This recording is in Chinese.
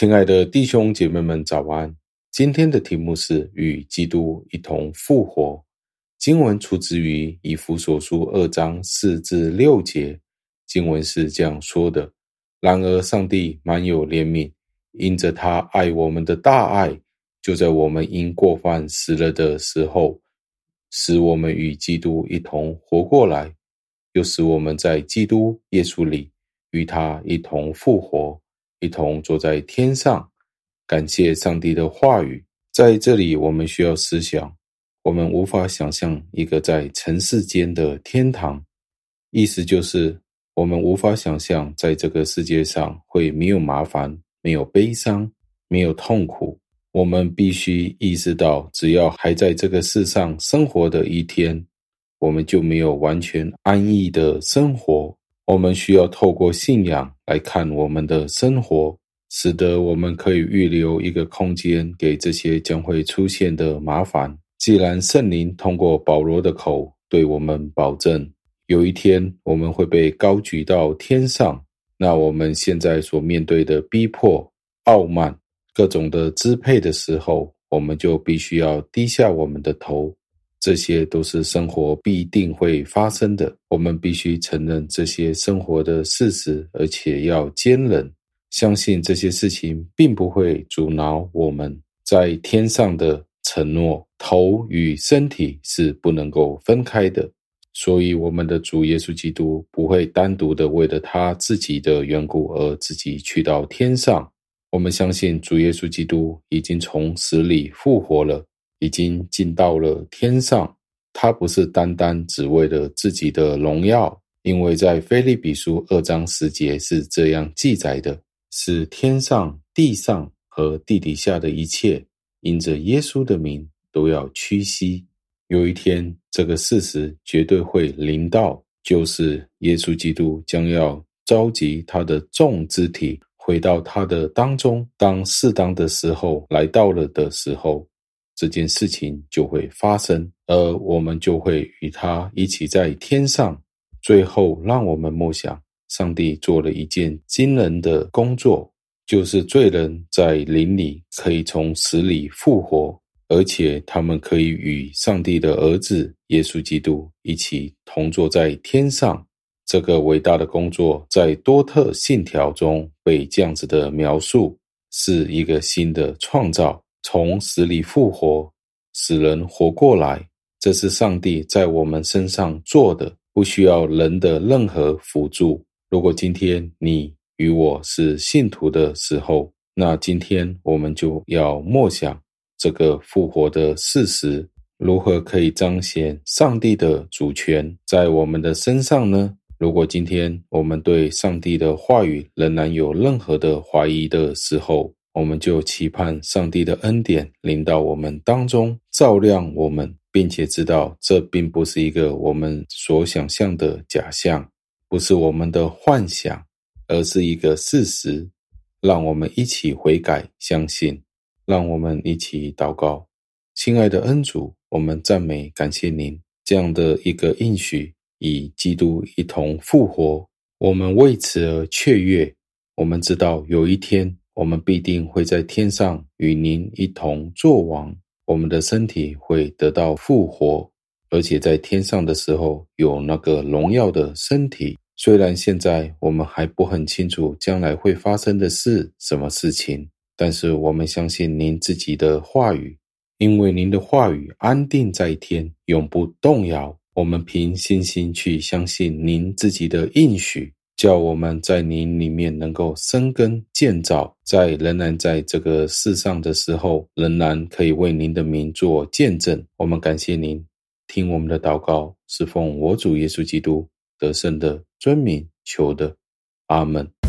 亲爱的弟兄姐妹们，早安！今天的题目是与基督一同复活。经文出自于以弗所书二章四至六节，经文是这样说的：然而上帝满有怜悯，因着他爱我们的大爱，就在我们因过犯死了的时候，使我们与基督一同活过来，又使我们在基督耶稣里与他一同复活，一同坐在天上。感谢上帝的话语，在这里我们需要思想。我们无法想象一个在尘世间的天堂，意思就是我们无法想象在这个世界上会没有麻烦、没有悲伤、没有痛苦。我们必须意识到，只要还在这个世上生活的一天，我们就没有完全安逸的生活。我们需要透过信仰来看我们的生活，使得我们可以预留一个空间给这些将会出现的麻烦。既然圣灵通过保罗的口对我们保证，有一天我们会被高举到天上，那我们现在所面对的逼迫、傲慢、各种的支配的时候，我们就必须要低下我们的头。这些都是生活必定会发生的，我们必须承认这些生活的事实，而且要坚忍，相信这些事情并不会阻挠我们在天上的。承诺头与身体是不能够分开的，所以我们的主耶稣基督不会单独的为了他自己的缘故而自己去到天上。我们相信主耶稣基督已经从死里复活了，已经进到了天上。他不是单单只为了自己的荣耀，因为在腓立比书二章十节是这样记载的：是天上、地上和地底下的一切。因着耶稣的名，都要屈膝。有一天，这个事实绝对会临到，就是耶稣基督将要召集他的众肢体回到他的当中。当适当的时候来到了的时候，这件事情就会发生，而我们就会与他一起在天上。最后，让我们默想，上帝做了一件惊人的工作。就是罪人在灵里可以从死里复活，而且他们可以与上帝的儿子耶稣基督一起同坐在天上。这个伟大的工作在多特信条中被这样子的描述，是一个新的创造，从死里复活，使人活过来。这是上帝在我们身上做的，不需要人的任何辅助。如果今天你，与我是信徒的时候，那今天我们就要默想这个复活的事实，如何可以彰显上帝的主权在我们的身上呢？如果今天我们对上帝的话语仍然有任何的怀疑的时候，我们就期盼上帝的恩典临到我们当中，照亮我们，并且知道这并不是一个我们所想象的假象，不是我们的幻想。而是一个事实，让我们一起悔改、相信，让我们一起祷告。亲爱的恩主，我们赞美感谢您这样的一个应许，与基督一同复活，我们为此而雀跃。我们知道有一天，我们必定会在天上与您一同作王，我们的身体会得到复活，而且在天上的时候有那个荣耀的身体。虽然现在我们还不很清楚将来会发生的是什么事情，但是我们相信您自己的话语，因为您的话语安定在天，永不动摇。我们凭信心去相信您自己的应许，叫我们在您里面能够生根建造，在仍然在这个世上的时候，仍然可以为您的名做见证。我们感谢您，听我们的祷告，是奉我主耶稣基督得胜的尊名求的，阿门。